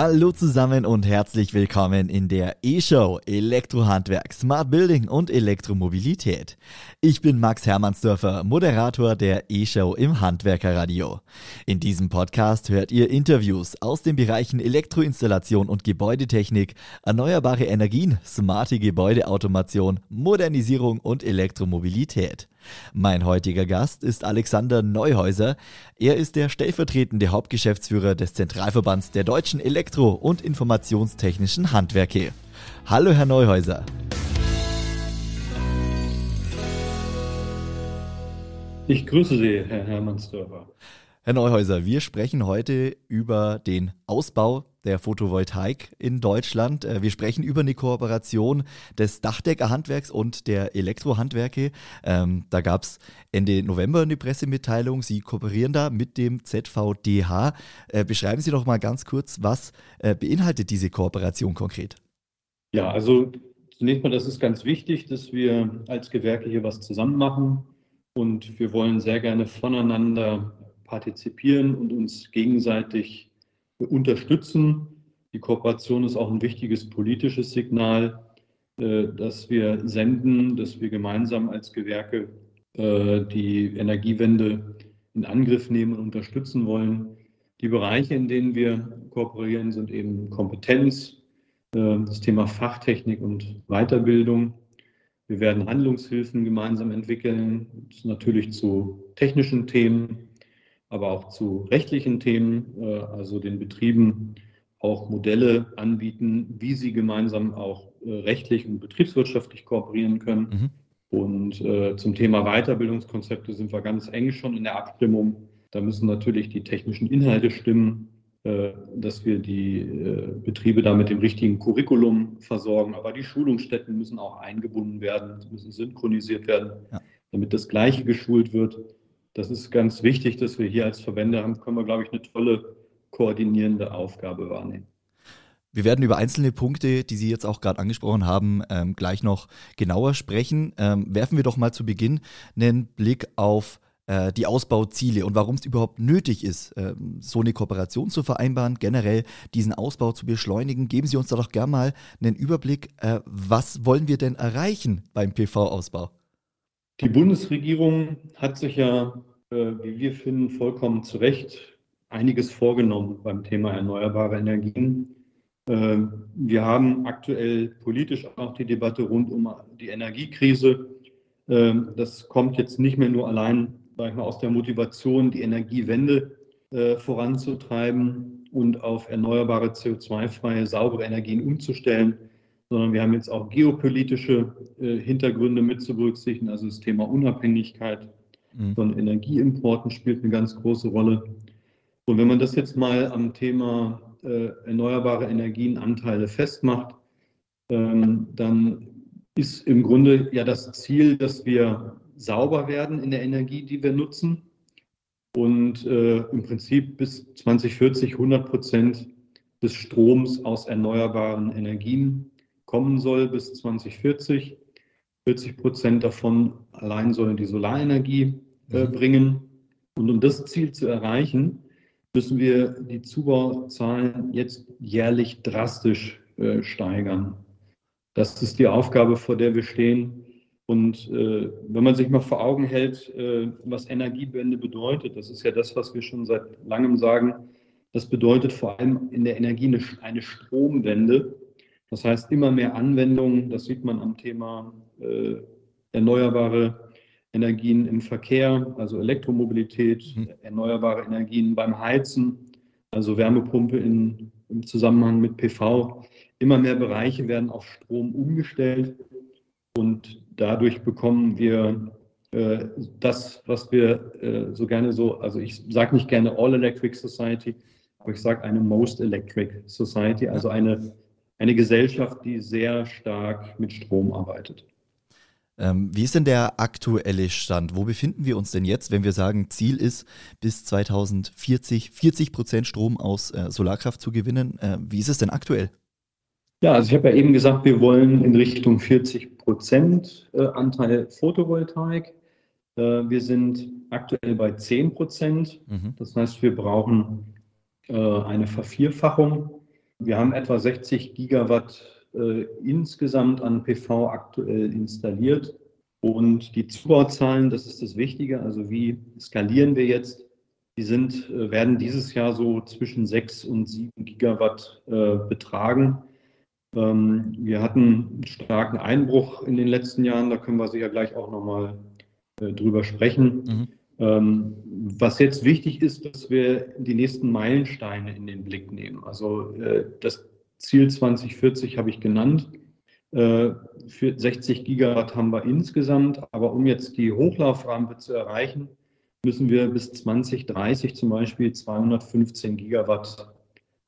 Hallo zusammen und herzlich willkommen in der E-Show Elektrohandwerk, Smart Building und Elektromobilität. Ich bin Max Hermannsdörfer, Moderator der E-Show im Handwerkerradio. In diesem Podcast hört ihr Interviews aus den Bereichen Elektroinstallation und Gebäudetechnik, erneuerbare Energien, smarte Gebäudeautomation, Modernisierung und Elektromobilität. Mein heutiger Gast ist Alexander Neuhäuser. Er ist der stellvertretende Hauptgeschäftsführer des Zentralverbands der deutschen Elektro- und Informationstechnischen Handwerke. Hallo, Herr Neuhäuser. Ich grüße Sie, Herr Hermannsdörfer. Herr Neuhäuser, wir sprechen heute über den Ausbau der Photovoltaik in Deutschland. Äh, wir sprechen über eine Kooperation des Dachdeckerhandwerks und der Elektrohandwerke. Ähm, da gab es Ende November eine Pressemitteilung. Sie kooperieren da mit dem ZVDH. Äh, beschreiben Sie doch mal ganz kurz, was äh, beinhaltet diese Kooperation konkret? Ja, also zunächst mal, das ist ganz wichtig, dass wir als Gewerke hier was zusammen machen. Und wir wollen sehr gerne voneinander partizipieren und uns gegenseitig unterstützen. Die Kooperation ist auch ein wichtiges politisches Signal, äh, das wir senden, dass wir gemeinsam als Gewerke äh, die Energiewende in Angriff nehmen und unterstützen wollen. Die Bereiche, in denen wir kooperieren, sind eben Kompetenz, äh, das Thema Fachtechnik und Weiterbildung. Wir werden Handlungshilfen gemeinsam entwickeln, natürlich zu technischen Themen, aber auch zu rechtlichen Themen, äh, also den Betrieben auch Modelle anbieten, wie sie gemeinsam auch äh, rechtlich und betriebswirtschaftlich kooperieren können. Mhm. Und äh, zum Thema Weiterbildungskonzepte sind wir ganz eng schon in der Abstimmung. Da müssen natürlich die technischen Inhalte stimmen, dass wir die Betriebe da mit dem richtigen Curriculum versorgen. Aber die Schulungsstätten müssen auch eingebunden werden, müssen synchronisiert werden, ja. damit das Gleiche geschult wird das ist ganz wichtig, dass wir hier als Verbände haben, können wir, glaube ich, eine tolle koordinierende Aufgabe wahrnehmen. Wir werden über einzelne Punkte, die Sie jetzt auch gerade angesprochen haben, ähm, gleich noch genauer sprechen. Ähm, werfen wir doch mal zu Beginn einen Blick auf äh, die Ausbauziele und warum es überhaupt nötig ist, äh, so eine Kooperation zu vereinbaren, generell diesen Ausbau zu beschleunigen. Geben Sie uns da doch gerne mal einen Überblick, äh, was wollen wir denn erreichen beim PV-Ausbau? Die Bundesregierung hat sich ja wie wir finden, vollkommen zu Recht einiges vorgenommen beim Thema erneuerbare Energien. Äh, wir haben aktuell politisch auch die Debatte rund um die Energiekrise. Äh, das kommt jetzt nicht mehr nur allein sag ich mal, aus der Motivation, die Energiewende voranzutreiben und auf erneuerbare, CO2-freie, saubere Energien umzustellen, sondern wir haben jetzt auch geopolitische Hintergründe mit zu berücksichtigen, also das Thema Unabhängigkeit. Von Energieimporten spielt eine ganz große Rolle. Und wenn man das jetzt mal am Thema äh, erneuerbare Energienanteile festmacht, ähm, dann ist im Grunde ja das Ziel, dass wir sauber werden in der Energie, die wir nutzen und äh, im Prinzip bis 2040 100 Prozent des Stroms aus erneuerbaren Energien kommen soll bis 2040. 40 Prozent davon allein sollen die Solarenergie äh, mhm. bringen. Und um das Ziel zu erreichen, müssen wir die Zubauzahlen jetzt jährlich drastisch äh, steigern. Das ist die Aufgabe, vor der wir stehen. Und äh, wenn man sich mal vor Augen hält, äh, was Energiewende bedeutet, das ist ja das, was wir schon seit langem sagen, das bedeutet vor allem in der Energie eine, eine Stromwende. Das heißt, immer mehr Anwendungen, das sieht man am Thema äh, erneuerbare Energien im Verkehr, also Elektromobilität, mhm. erneuerbare Energien beim Heizen, also Wärmepumpe in, im Zusammenhang mit PV. Immer mehr Bereiche werden auf Strom umgestellt und dadurch bekommen wir äh, das, was wir äh, so gerne so, also ich sage nicht gerne All Electric Society, aber ich sage eine Most Electric Society, also eine, eine Gesellschaft, die sehr stark mit Strom arbeitet. Ähm, wie ist denn der aktuelle Stand? Wo befinden wir uns denn jetzt, wenn wir sagen, Ziel ist, bis 2040 40 Prozent Strom aus äh, Solarkraft zu gewinnen? Äh, wie ist es denn aktuell? Ja, also ich habe ja eben gesagt, wir wollen in Richtung 40 Prozent äh, Anteil Photovoltaik. Äh, wir sind aktuell bei 10 Prozent. Mhm. Das heißt, wir brauchen äh, eine Vervierfachung wir haben etwa 60 Gigawatt äh, insgesamt an PV aktuell installiert. Und die Zubauzahlen, das ist das Wichtige, also wie skalieren wir jetzt? Die sind, äh, werden dieses Jahr so zwischen 6 und 7 Gigawatt äh, betragen. Ähm, wir hatten einen starken Einbruch in den letzten Jahren, da können wir sicher gleich auch nochmal äh, drüber sprechen. Mhm. Ähm, was jetzt wichtig ist, dass wir die nächsten Meilensteine in den Blick nehmen. Also äh, das Ziel 2040 habe ich genannt. Äh, für 60 Gigawatt haben wir insgesamt, aber um jetzt die Hochlauframpe zu erreichen, müssen wir bis 2030 zum Beispiel 215 Gigawatt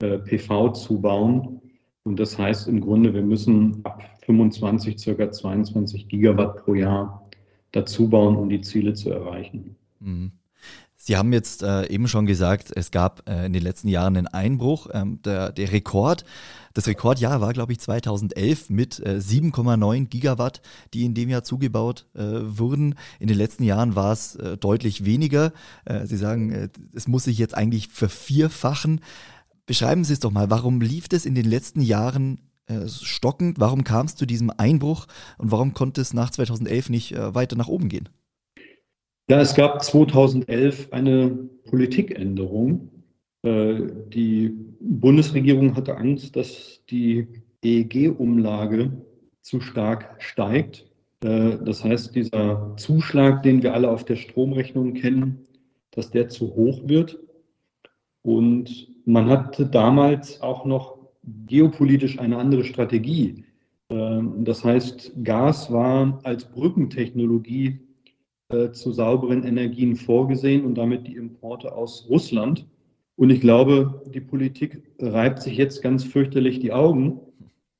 äh, PV zubauen. Und das heißt im Grunde, wir müssen ab 25 circa 22 Gigawatt pro Jahr dazu bauen, um die Ziele zu erreichen. Mhm. Sie haben jetzt äh, eben schon gesagt, es gab äh, in den letzten Jahren einen Einbruch. Ähm, der, der, Rekord, das Rekordjahr war, glaube ich, 2011 mit äh, 7,9 Gigawatt, die in dem Jahr zugebaut äh, wurden. In den letzten Jahren war es äh, deutlich weniger. Äh, Sie sagen, es muss sich jetzt eigentlich vervierfachen. Beschreiben Sie es doch mal, warum lief es in den letzten Jahren stockend? Warum kam es zu diesem Einbruch und warum konnte es nach 2011 nicht weiter nach oben gehen? Ja, es gab 2011 eine Politikänderung. Äh, die Bundesregierung hatte Angst, dass die EEG-Umlage zu stark steigt. Äh, das heißt, dieser Zuschlag, den wir alle auf der Stromrechnung kennen, dass der zu hoch wird. Und man hatte damals auch noch geopolitisch eine andere Strategie. Äh, das heißt, Gas war als Brückentechnologie äh, zu sauberen Energien vorgesehen und damit die Importe aus Russland. Und ich glaube, die Politik reibt sich jetzt ganz fürchterlich die Augen,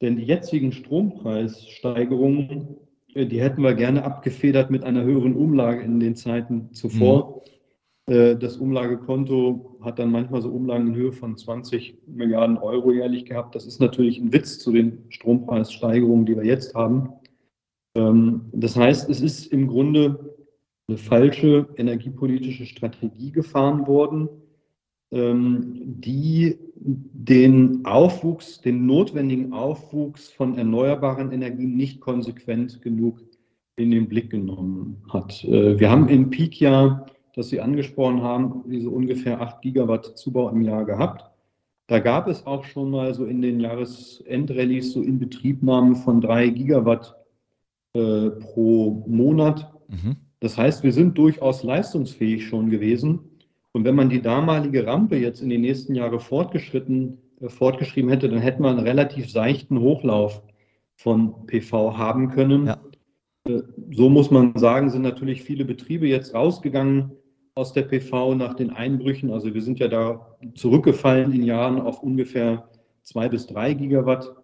denn die jetzigen Strompreissteigerungen, äh, die hätten wir gerne abgefedert mit einer höheren Umlage in den Zeiten zuvor. Mhm. Äh, das Umlagekonto hat dann manchmal so Umlagen in Höhe von 20 Milliarden Euro jährlich gehabt. Das ist natürlich ein Witz zu den Strompreissteigerungen, die wir jetzt haben. Ähm, das heißt, es ist im Grunde eine falsche energiepolitische Strategie gefahren worden, ähm, die den Aufwuchs, den notwendigen Aufwuchs von erneuerbaren Energien nicht konsequent genug in den Blick genommen hat. Äh, wir haben im Peak-Jahr, das Sie angesprochen haben, diese ungefähr 8 Gigawatt Zubau im Jahr gehabt. Da gab es auch schon mal so in den Jahresendrallyes so Inbetriebnahmen von 3 Gigawatt äh, pro Monat. Mhm. Das heißt, wir sind durchaus leistungsfähig schon gewesen. Und wenn man die damalige Rampe jetzt in die nächsten Jahre fortgeschritten, äh, fortgeschrieben hätte, dann hätten wir einen relativ seichten Hochlauf von PV haben können. Ja. Äh, so muss man sagen, sind natürlich viele Betriebe jetzt rausgegangen aus der PV nach den Einbrüchen. Also wir sind ja da zurückgefallen in Jahren auf ungefähr zwei bis drei Gigawatt.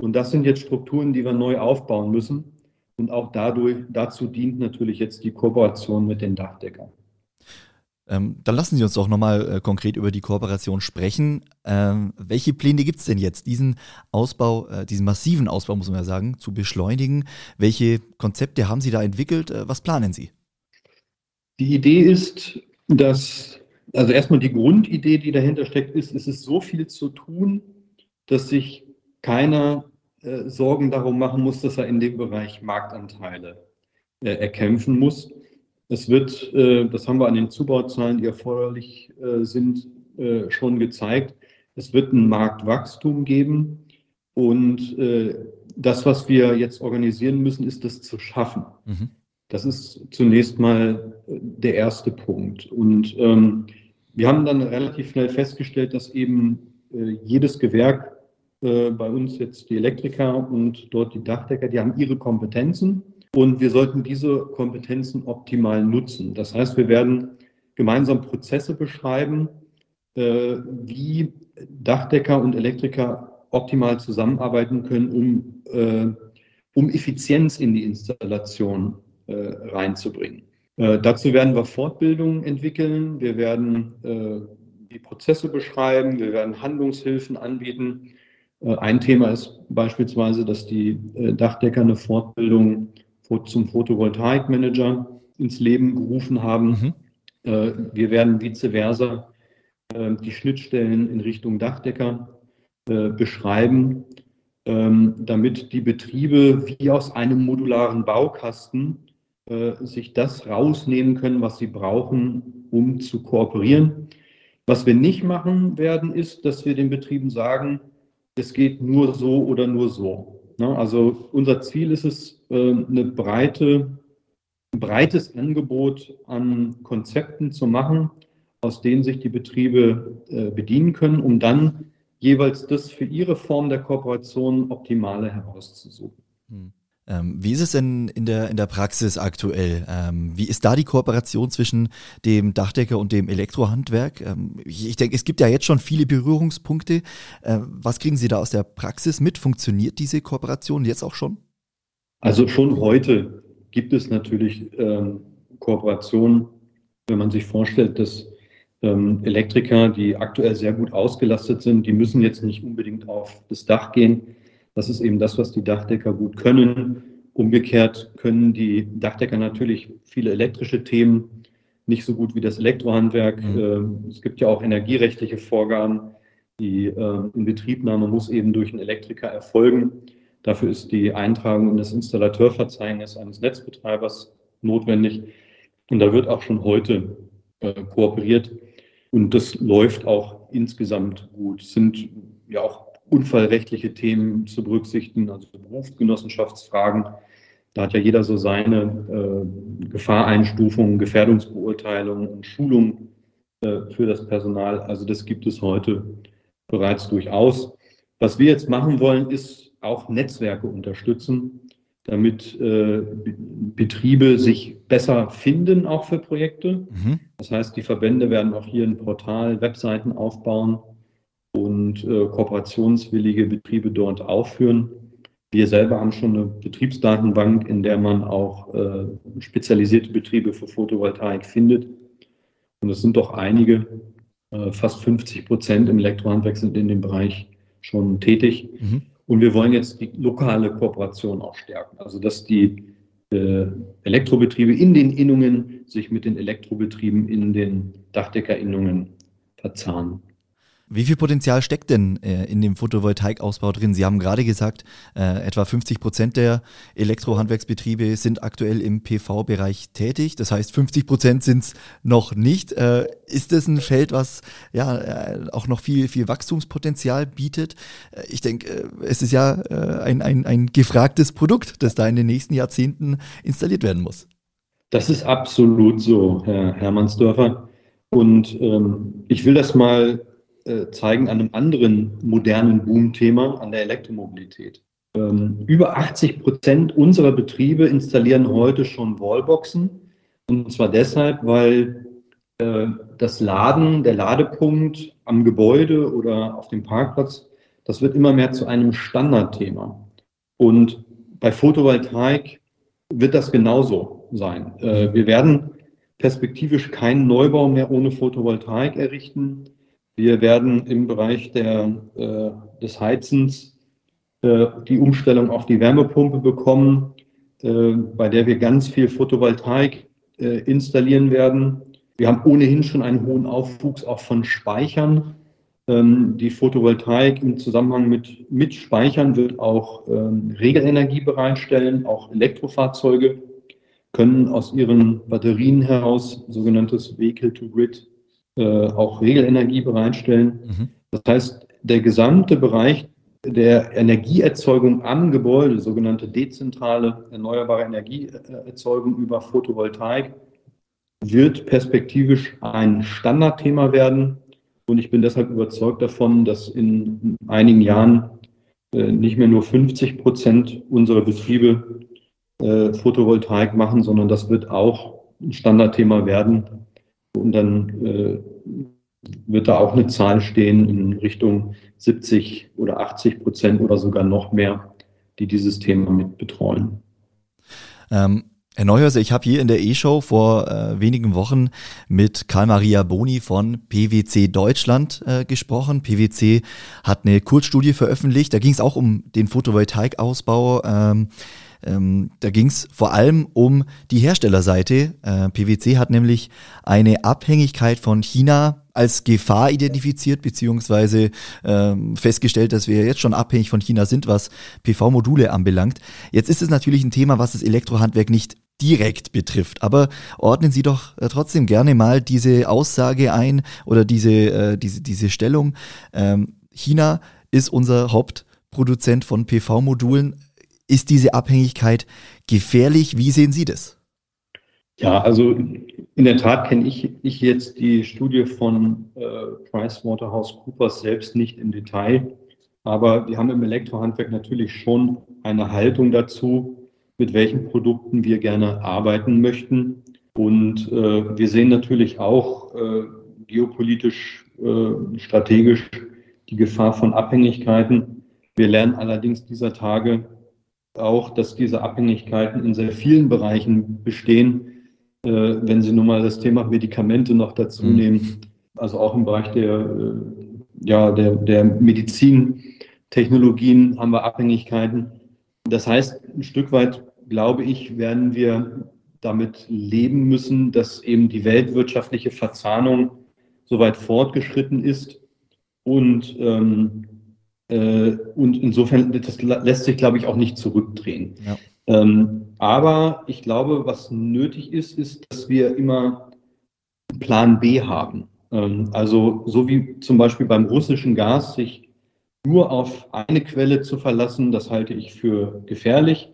Und das sind jetzt Strukturen, die wir neu aufbauen müssen. Und auch dadurch, dazu dient natürlich jetzt die Kooperation mit den Dachdeckern. Ähm, dann lassen Sie uns doch nochmal äh, konkret über die Kooperation sprechen. Ähm, welche Pläne gibt es denn jetzt, diesen Ausbau, äh, diesen massiven Ausbau, muss man ja sagen, zu beschleunigen? Welche Konzepte haben Sie da entwickelt? Äh, was planen Sie? Die Idee ist, dass, also erstmal die Grundidee, die dahinter steckt, ist, es ist so viel zu tun, dass sich keiner äh, Sorgen darum machen muss, dass er in dem Bereich Marktanteile äh, erkämpfen muss. Es wird, äh, das haben wir an den Zubauzahlen, die erforderlich äh, sind, äh, schon gezeigt, es wird ein Marktwachstum geben und das, was wir jetzt organisieren müssen, ist das zu schaffen. Mhm. Das ist zunächst mal der erste Punkt. Und ähm, wir haben dann relativ schnell festgestellt, dass eben jedes Gewerk äh, bei uns jetzt die Elektriker und dort die Dachdecker, die haben ihre Kompetenzen und wir sollten diese Kompetenzen optimal nutzen. Das heißt, wir werden gemeinsam Prozesse beschreiben, äh, wie Dachdecker und Elektriker optimal zusammenarbeiten können, um, äh, um Effizienz in die Installation reinzubringen. dazu werden wir Fortbildungen entwickeln, wir werden die Prozesse beschreiben, wir werden Handlungshilfen anbieten äh, ein Thema ist beispielsweise, dass die äh, Dachdecker eine Fortbildung zum Photovoltaikmanager ins Leben gerufen haben. Mhm. Äh, wir werden vice versa die Schnittstellen in Richtung Dachdecker äh, beschreiben, ähm, damit die Betriebe wie aus einem modularen Baukasten äh, sich das rausnehmen können, was sie brauchen, um zu kooperieren. Was wir nicht machen werden, ist, dass wir den Betrieben sagen, es geht nur so oder nur so. Ne? Also unser Ziel ist es, äh, eine breite, ein breites Angebot an Konzepten zu machen, aus denen sich die Betriebe äh, bedienen können, um dann jeweils das für ihre Form der Kooperation optimale herauszusuchen. Hm. Ähm, wie ist es denn in der, in der Praxis aktuell? Ähm, wie ist da die Kooperation zwischen dem Dachdecker und dem Elektrohandwerk? Ähm, ich, denke, es gibt ja jetzt schon viele Berührungspunkte. Was kriegen Sie da aus der Praxis mit? Funktioniert diese Kooperation jetzt auch schon? Also schon heute gibt es natürlich Kooperationen, wenn man sich vorstellt, dass Elektriker, die aktuell sehr gut ausgelastet sind, die müssen jetzt nicht unbedingt auf das Dach gehen das ist eben das, was die Dachdecker gut können. Umgekehrt können die Dachdecker natürlich viele elektrische Themen nicht so gut wie das Elektrohandwerk. Mhm. Ähm, es gibt ja auch energierechtliche Vorgaben. Die ähm, Inbetriebnahme muss eben durch einen Elektriker erfolgen. Dafür ist die Eintragung in das Installateurverzeichnis eines Netzbetreibers notwendig. Und da wird auch schon heute äh, kooperiert. Und das läuft auch insgesamt gut. Es sind ja auch unfallrechtliche Themen zu berücksichtigen, also Berufsgenossenschaftsfragen. Da hat ja jeder so seine äh, Gefahreinstufungen, Gefährdungsbeurteilungen und Schulungen äh, für das Personal. Also das gibt es heute bereits durchaus. Was wir jetzt machen wollen, ist auch Netzwerke unterstützen, damit äh, Betriebe sich besser finden, auch für Projekte. Mhm. Das heißt, die Verbände werden auch hier ein Portal, Webseiten aufbauen, und äh, kooperationswillige Betriebe dort aufführen. Wir selber haben schon eine Betriebsdatenbank, in der man auch äh, spezialisierte Betriebe für Photovoltaik findet. Und es sind doch einige, äh, fast 50 Prozent im Elektrohandwerk sind in dem Bereich schon tätig. Mhm. Und wir wollen jetzt die lokale Kooperation auch stärken. Also dass die äh, Elektrobetriebe in den Innungen sich mit den Elektrobetrieben in den Dachdeckerinnungen verzahnen. Wie viel Potenzial steckt denn äh, in dem Photovoltaikausbau drin? Sie haben gerade gesagt, äh, etwa 50 Prozent der Elektrohandwerksbetriebe sind aktuell im PV-Bereich tätig. Das heißt, 50 Prozent sind es noch nicht. Äh, ist das ein Feld, was ja äh, auch noch viel, viel Wachstumspotenzial bietet? Äh, ich denke, äh, es ist ja ein, ein, ein gefragtes Produkt, das da in den nächsten Jahrzehnten installiert werden muss. Das ist absolut so, Herr Hermannsdörfer. Und ähm, ich will das mal äh, zeigen an einem anderen modernen Boom-Thema, an der Elektromobilität. Ähm, über 80 Prozent unserer Betriebe installieren heute schon Wallboxen. Und zwar deshalb, weil äh, das Laden, der Ladepunkt am Gebäude oder auf dem Parkplatz, das wird immer mehr zu einem Standardthema. Und bei Photovoltaik wird das genauso sein. Äh, wir werden perspektivisch keinen Neubau mehr ohne Photovoltaik errichten. Wir werden im Bereich der, äh, des Heizens äh, die Umstellung auf die Wärmepumpe bekommen, äh, bei der wir ganz viel Photovoltaik äh, installieren werden. Wir haben ohnehin schon einen hohen Aufwuchs auch von Speichern. Ähm, die Photovoltaik im Zusammenhang mit, mit Speichern wird auch ähm, Regelenergie bereitstellen. Auch Elektrofahrzeuge können aus ihren Batterien heraus sogenanntes Vehicle-to-Grid äh, auch Regelenergie bereitstellen. Mhm. Das heißt, der gesamte Bereich der Energieerzeugung am Gebäude, sogenannte dezentrale erneuerbare Energieerzeugung über Photovoltaik, wird perspektivisch ein Standardthema werden. Und ich bin deshalb überzeugt davon, dass in einigen Jahren äh, nicht mehr nur 50 Prozent unserer Betriebe äh, Photovoltaik machen, sondern das wird auch ein Standardthema werden. Und dann äh, wird da auch eine Zahl stehen in Richtung 70 oder 80 Prozent oder sogar noch mehr, die dieses Thema mit betreuen. Ähm, Herr Neuhörse, ich habe hier in der E-Show vor äh, wenigen Wochen mit Karl-Maria Boni von PwC Deutschland äh, gesprochen. PwC hat eine Kurzstudie veröffentlicht, da ging es auch um den Photovoltaikausbau. Ähm, Ähm, da ging es vor allem um die Herstellerseite. Äh, PwC hat nämlich eine Abhängigkeit von China als Gefahr identifiziert, beziehungsweise ähm, festgestellt, dass wir jetzt schon abhängig von China sind, was PV-Module anbelangt. Jetzt ist es natürlich ein Thema, was das Elektrohandwerk nicht direkt betrifft. Aber ordnen Sie doch äh, trotzdem gerne mal diese Aussage ein oder diese, äh, diese, diese Stellung. Ähm, China ist unser Hauptproduzent von PV-Modulen. Ist diese Abhängigkeit gefährlich? Wie sehen Sie das? Ja, also in der Tat kenne ich, ich jetzt die Studie von äh, PricewaterhouseCoopers selbst nicht im Detail, aber wir haben im Elektrohandwerk natürlich schon eine Haltung dazu, mit welchen Produkten wir gerne arbeiten möchten. Und äh, wir sehen natürlich auch äh, geopolitisch, äh, strategisch die Gefahr von Abhängigkeiten. Wir lernen allerdings dieser Tage auch, dass diese Abhängigkeiten in sehr vielen Bereichen bestehen äh, wenn Sie nun mal das Thema Medikamente noch dazu mhm. nehmen, also auch im Bereich der, äh, ja, der, der Medizintechnologien haben wir Abhängigkeiten. Das heißt, ein Stück weit, glaube ich, werden wir damit leben müssen, dass eben die weltwirtschaftliche Verzahnung so weit fortgeschritten ist und, ähm, äh, und insofern, das lässt sich, glaube ich, auch nicht zurückdrehen. Ja. Ähm, aber ich glaube, was nötig ist, ist, dass wir immer Plan B haben. Ähm, also so wie zum Beispiel beim russischen Gas sich nur auf eine Quelle zu verlassen, das halte ich für gefährlich.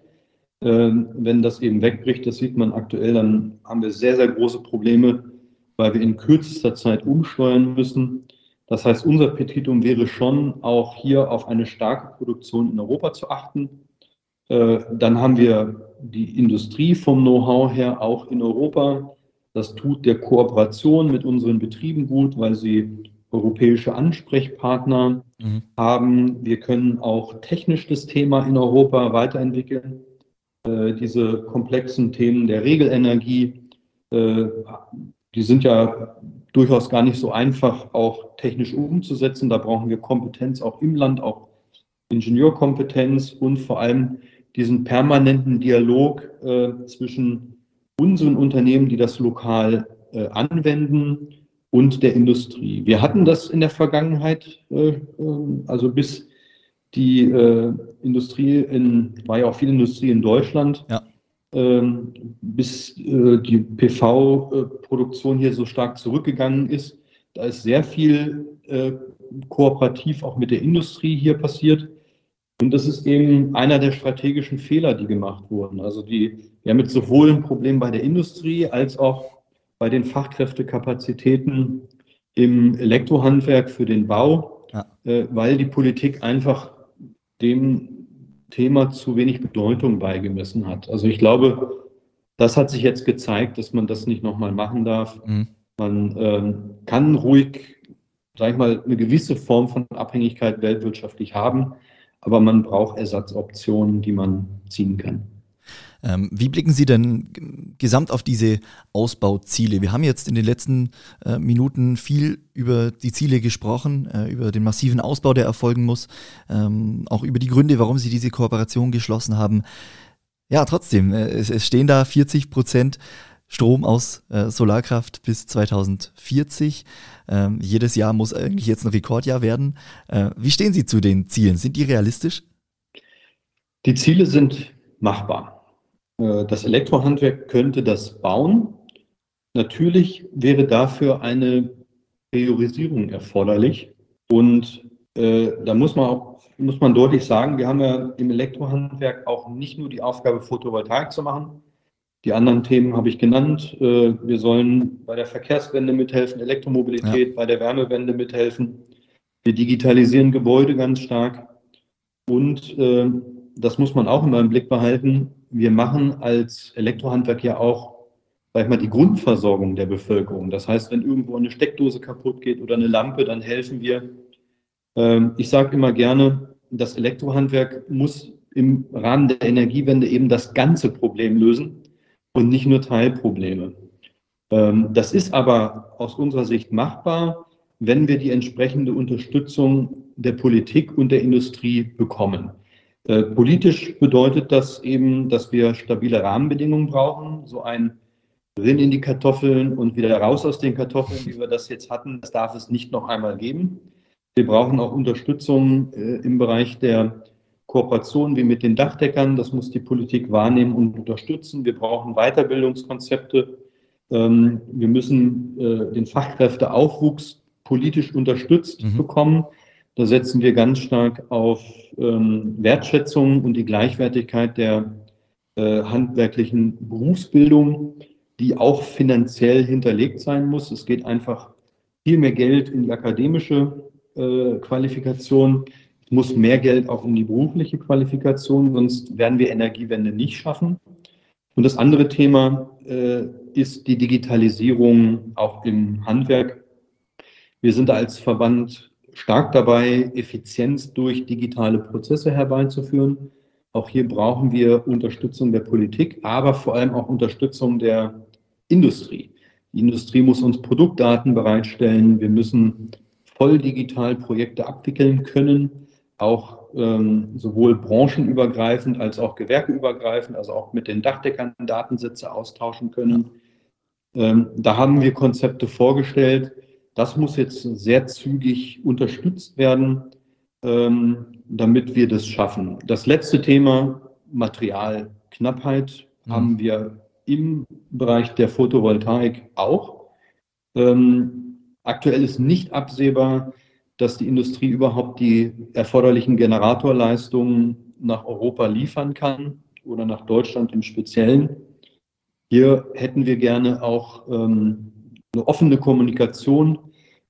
Ähm, wenn das eben wegbricht, das sieht man aktuell, dann haben wir sehr, sehr große Probleme, weil wir in kürzester Zeit umsteuern müssen. Das heißt, unser Petitum wäre schon auch hier auf eine starke Produktion in Europa zu achten äh, dann haben wir die Industrie vom Know-how her auch in Europa. Das tut der Kooperation mit unseren Betrieben gut, weil sie europäische Ansprechpartner mhm. haben. Wir können auch technisch das Thema in Europa weiterentwickeln. Äh, diese komplexen Themen der Regelenergie, äh, die sind ja durchaus gar nicht so einfach auch technisch umzusetzen. Da brauchen wir Kompetenz auch im Land, auch Ingenieurkompetenz und vor allem diesen permanenten Dialog äh, zwischen unseren Unternehmen, die das lokal äh, anwenden, und der Industrie. Wir hatten das in der Vergangenheit, äh, äh also bis die äh, Industrie in, war ja auch viel Industrie in Deutschland, ja. Ähm, bis äh, die PV-Produktion hier so stark zurückgegangen ist. Da ist sehr viel kooperativ auch mit der Industrie hier passiert. Und das ist eben einer der strategischen Fehler, die gemacht wurden. Also die, wir haben jetzt sowohl ein Problem bei der Industrie als auch bei den Fachkräftekapazitäten im Elektrohandwerk für den Bau, ja. äh, weil die Politik einfach dem Thema zu wenig Bedeutung beigemessen hat. Also ich glaube, das hat sich jetzt gezeigt, dass man das nicht nochmal machen darf. Mhm. Man ähm, kann ruhig, sag ich mal, eine gewisse Form von Abhängigkeit weltwirtschaftlich haben aber man braucht Ersatzoptionen, die man ziehen kann. Ähm, wie blicken Sie denn gesamt auf diese Ausbauziele? Wir haben jetzt in den letzten äh, Minuten viel über die Ziele gesprochen, äh, über den massiven Ausbau, der erfolgen muss, ähm, auch über die Gründe, warum Sie diese Kooperation geschlossen haben. Ja, trotzdem, äh, es, stehen da 40 Prozent Strom aus Solarkraft bis 2040. Ähm, jedes Jahr muss eigentlich jetzt ein Rekordjahr werden. Wie stehen Sie zu den Zielen? Sind die realistisch? Die Ziele sind machbar. Äh, das Elektrohandwerk könnte das bauen. Natürlich wäre dafür eine Priorisierung erforderlich. Und äh, da muss man auch muss man deutlich sagen, wir haben ja im Elektrohandwerk auch nicht nur die Aufgabe, Photovoltaik zu machen, die anderen Themen habe ich genannt. Äh, wir sollen bei der Verkehrswende mithelfen, Elektromobilität, ja. bei der Wärmewende mithelfen. Wir digitalisieren Gebäude ganz stark. Und äh, das muss man auch immer im Blick behalten. Wir machen als Elektrohandwerk ja auch, sag ich mal, die Grundversorgung der Bevölkerung. Das heißt, wenn irgendwo eine Steckdose kaputt geht oder eine Lampe, dann helfen wir. Ähm, ich sage immer gerne, das Elektrohandwerk muss im Rahmen der Energiewende eben das ganze Problem lösen und nicht nur Teilprobleme. Ähm, das ist aber aus unserer Sicht machbar, wenn wir die entsprechende Unterstützung der Politik und der Industrie bekommen. Äh, politisch bedeutet das eben, dass wir stabile Rahmenbedingungen brauchen. So ein Drin in die Kartoffeln und wieder raus aus den Kartoffeln, wie wir das jetzt hatten, das darf es nicht noch einmal geben. Wir brauchen auch Unterstützung äh, im Bereich der Kooperation wie mit den Dachdeckern. Das muss die Politik wahrnehmen und unterstützen. Wir brauchen Weiterbildungskonzepte. Ähm, wir müssen äh, den Fachkräfteaufwuchs politisch unterstützt mhm. bekommen. Da setzen wir ganz stark auf ähm, Wertschätzung und die Gleichwertigkeit der äh, handwerklichen Berufsbildung, die auch finanziell hinterlegt sein muss. Es geht einfach viel mehr Geld in die akademische äh, Qualifikation. Es muss mehr Geld auch in die berufliche Qualifikation, sonst werden wir Energiewende nicht schaffen. Und das andere Thema äh, ist die Digitalisierung auch im Handwerk. Wir sind als Verband stark dabei, Effizienz durch digitale Prozesse herbeizuführen. Auch hier brauchen wir Unterstützung der Politik, aber vor allem auch Unterstützung der Industrie. Die Industrie muss uns Produktdaten bereitstellen. Wir müssen voll digital Projekte abwickeln können, auch ähm, sowohl branchenübergreifend als auch gewerkeübergreifend, also auch mit den Dachdeckern Datensätze austauschen können. Ähm, da haben wir Konzepte vorgestellt, das muss jetzt sehr zügig unterstützt werden, ähm, damit wir das schaffen. Das letzte Thema, Materialknappheit, mhm. haben wir im Bereich der Photovoltaik auch. Ähm, aktuell ist nicht absehbar, dass die Industrie überhaupt die erforderlichen Generatorleistungen nach Europa liefern kann oder nach Deutschland im Speziellen. Hier hätten wir gerne auch ähm, eine offene Kommunikation.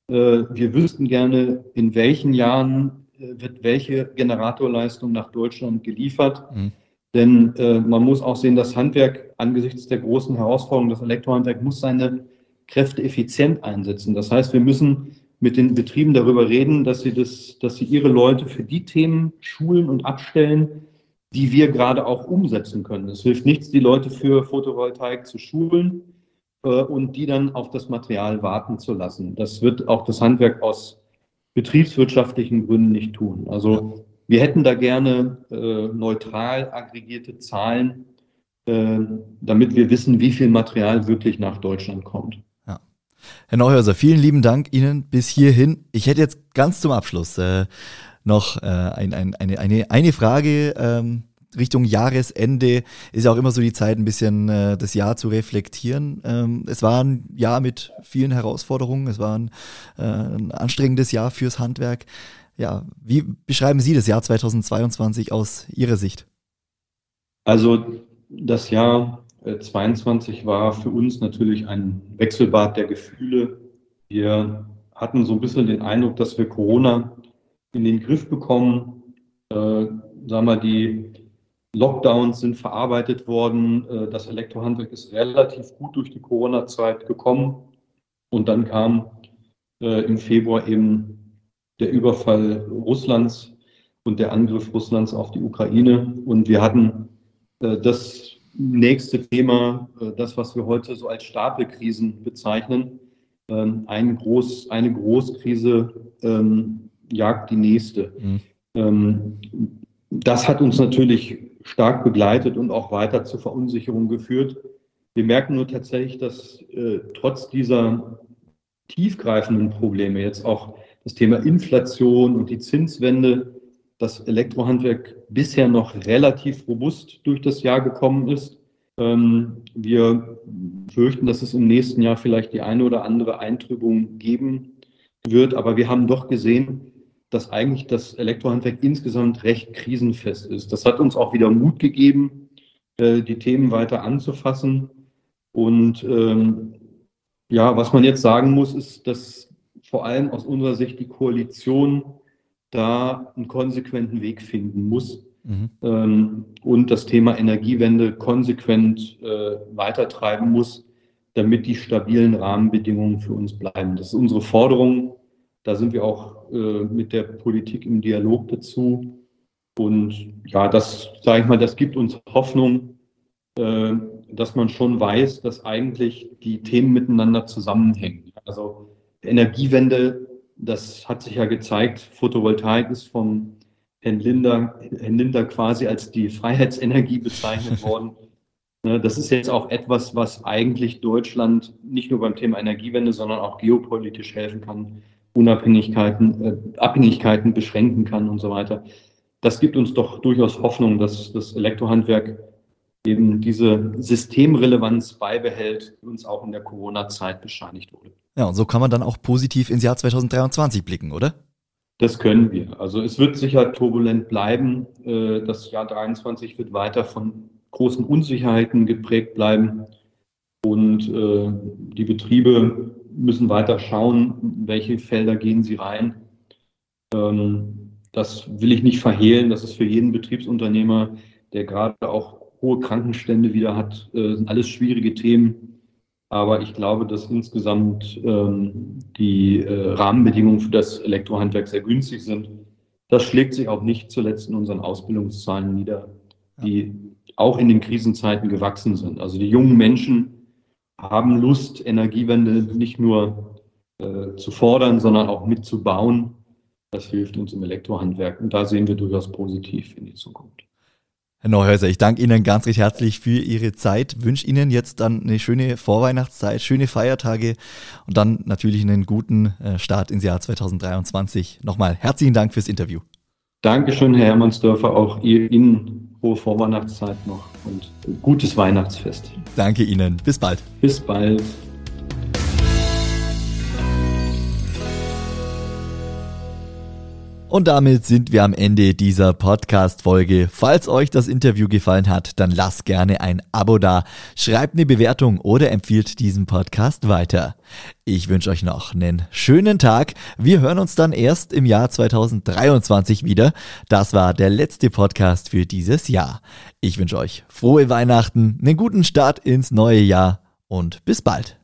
Äh, wir wüssten gerne, in welchen Jahren äh, wird welche Generatorleistung nach Deutschland geliefert. Mhm. Denn äh, man muss auch sehen, das Handwerk angesichts der großen Herausforderungen, das Elektrohandwerk muss seine Kräfte effizient einsetzen. Das heißt, wir müssen mit den Betrieben darüber reden, dass sie, das, dass sie ihre Leute für die Themen schulen und abstellen, die wir gerade auch umsetzen können. Es hilft nichts, die Leute für Photovoltaik zu schulen, und die dann auf das Material warten zu lassen. Das wird auch das Handwerk aus betriebswirtschaftlichen Gründen nicht tun. Also wir hätten da gerne äh, neutral aggregierte Zahlen, äh, damit wir wissen, wie viel Material wirklich nach Deutschland kommt. Ja. Herr Neuhäuser, vielen lieben Dank Ihnen bis hierhin. Ich hätte jetzt ganz zum Abschluss äh, noch äh, ein, ein, eine, eine, eine Frage. Ähm, Richtung Jahresende ist ja auch immer so die Zeit, ein bisschen äh, das Jahr zu reflektieren. Ähm, es war ein Jahr mit vielen Herausforderungen, es war ein, äh, ein anstrengendes Jahr fürs Handwerk. Ja, wie beschreiben Sie das Jahr 2022 aus Ihrer Sicht? Also das Jahr 2022 äh, war für uns natürlich ein Wechselbad der Gefühle. Wir hatten so ein bisschen den Eindruck, dass wir Corona in den Griff bekommen. Äh, sagen wir, die Lockdowns sind verarbeitet worden. Äh, das Elektrohandwerk ist relativ gut durch die Corona-Zeit gekommen. Und dann kam äh, im Februar eben der Überfall Russlands und der Angriff Russlands auf die Ukraine. Und wir hatten äh, das nächste Thema, das, was wir heute so als Stapelkrisen bezeichnen. Ähm, eine, Groß, eine Großkrise ähm, jagt die nächste. Mhm. Ähm, das hat uns natürlich stark begleitet und auch weiter zur Verunsicherung geführt. Wir merken nur tatsächlich, dass äh, trotz dieser tiefgreifenden Probleme jetzt auch das Thema Inflation und die Zinswende, das Elektrohandwerk bisher noch relativ robust durch das Jahr gekommen ist. Ähm, wir fürchten, dass es im nächsten Jahr vielleicht die eine oder andere Eintrübung geben wird, aber wir haben doch gesehen, dass eigentlich das Elektrohandwerk insgesamt recht krisenfest ist. Das hat uns auch wieder Mut gegeben, äh, die Themen weiter anzufassen. Und ähm, ja, was man jetzt sagen muss, ist, dass vor allem aus unserer Sicht die Koalition da einen konsequenten Weg finden muss mhm. ähm, und das Thema Energiewende konsequent äh, weitertreiben muss, damit die stabilen Rahmenbedingungen für uns bleiben. Das ist unsere Forderung. Da sind wir auch äh, mit der Politik im Dialog dazu. Und ja, das, sage ich mal, das gibt uns Hoffnung, äh, dass man schon weiß, dass eigentlich die Themen miteinander zusammenhängen. Also Energiewende, das hat sich ja gezeigt, Photovoltaik ist vom Herrn Linder, Herrn Linder quasi als die Freiheitsenergie bezeichnet worden. Ne, das ist jetzt auch etwas, was eigentlich Deutschland nicht nur beim Thema Energiewende, sondern auch geopolitisch helfen kann, Unabhängigkeiten, äh, Abhängigkeiten beschränken kann und so weiter. Das gibt uns doch durchaus Hoffnung, dass das Elektrohandwerk eben diese Systemrelevanz beibehält, die uns auch in der Corona-Zeit bescheinigt wurde. Ja, und so kann man dann auch positiv ins Jahr 2023 blicken, oder? Das können wir. Also es wird sicher turbulent bleiben. Äh, das Jahr 2023 wird weiter von großen Unsicherheiten geprägt bleiben. Und äh, die Betriebe müssen weiter schauen, welche Felder gehen sie rein. Ähm, das will ich nicht verhehlen. Das ist für jeden Betriebsunternehmer, der gerade auch hohe Krankenstände wieder hat, äh, sind alles schwierige Themen. Aber ich glaube, dass insgesamt ähm, die äh, Rahmenbedingungen für das Elektrohandwerk sehr günstig sind. Das schlägt sich auch nicht zuletzt in unseren Ausbildungszahlen nieder, die auch in den Krisenzeiten gewachsen sind. Also die jungen Menschen haben Lust, Energiewende nicht nur äh, zu fordern, sondern auch mitzubauen. Das hilft uns im Elektrohandwerk und da sehen wir durchaus positiv in die Zukunft. Herr Neuhäuser, ich danke Ihnen ganz recht herzlich für Ihre Zeit, wünsche Ihnen jetzt dann eine schöne Vorweihnachtszeit, schöne Feiertage und dann natürlich einen guten äh, Start ins Jahr 2023. Nochmal herzlichen Dank fürs Interview. Dankeschön, Herr Hermannsdörfer, auch Ihnen frohe Vorweihnachtszeit noch und gutes Weihnachtsfest. Danke Ihnen, bis bald. Bis bald. Und damit sind wir am Ende dieser Podcast-Folge. Falls euch das Interview gefallen hat, dann lasst gerne ein Abo da, schreibt eine Bewertung oder empfiehlt diesen Podcast weiter. Ich wünsche euch noch einen schönen Tag. Wir hören uns dann erst im Jahr 2023 wieder. Das war der letzte Podcast für dieses Jahr. Ich wünsche euch frohe Weihnachten, einen guten Start ins neue Jahr und bis bald.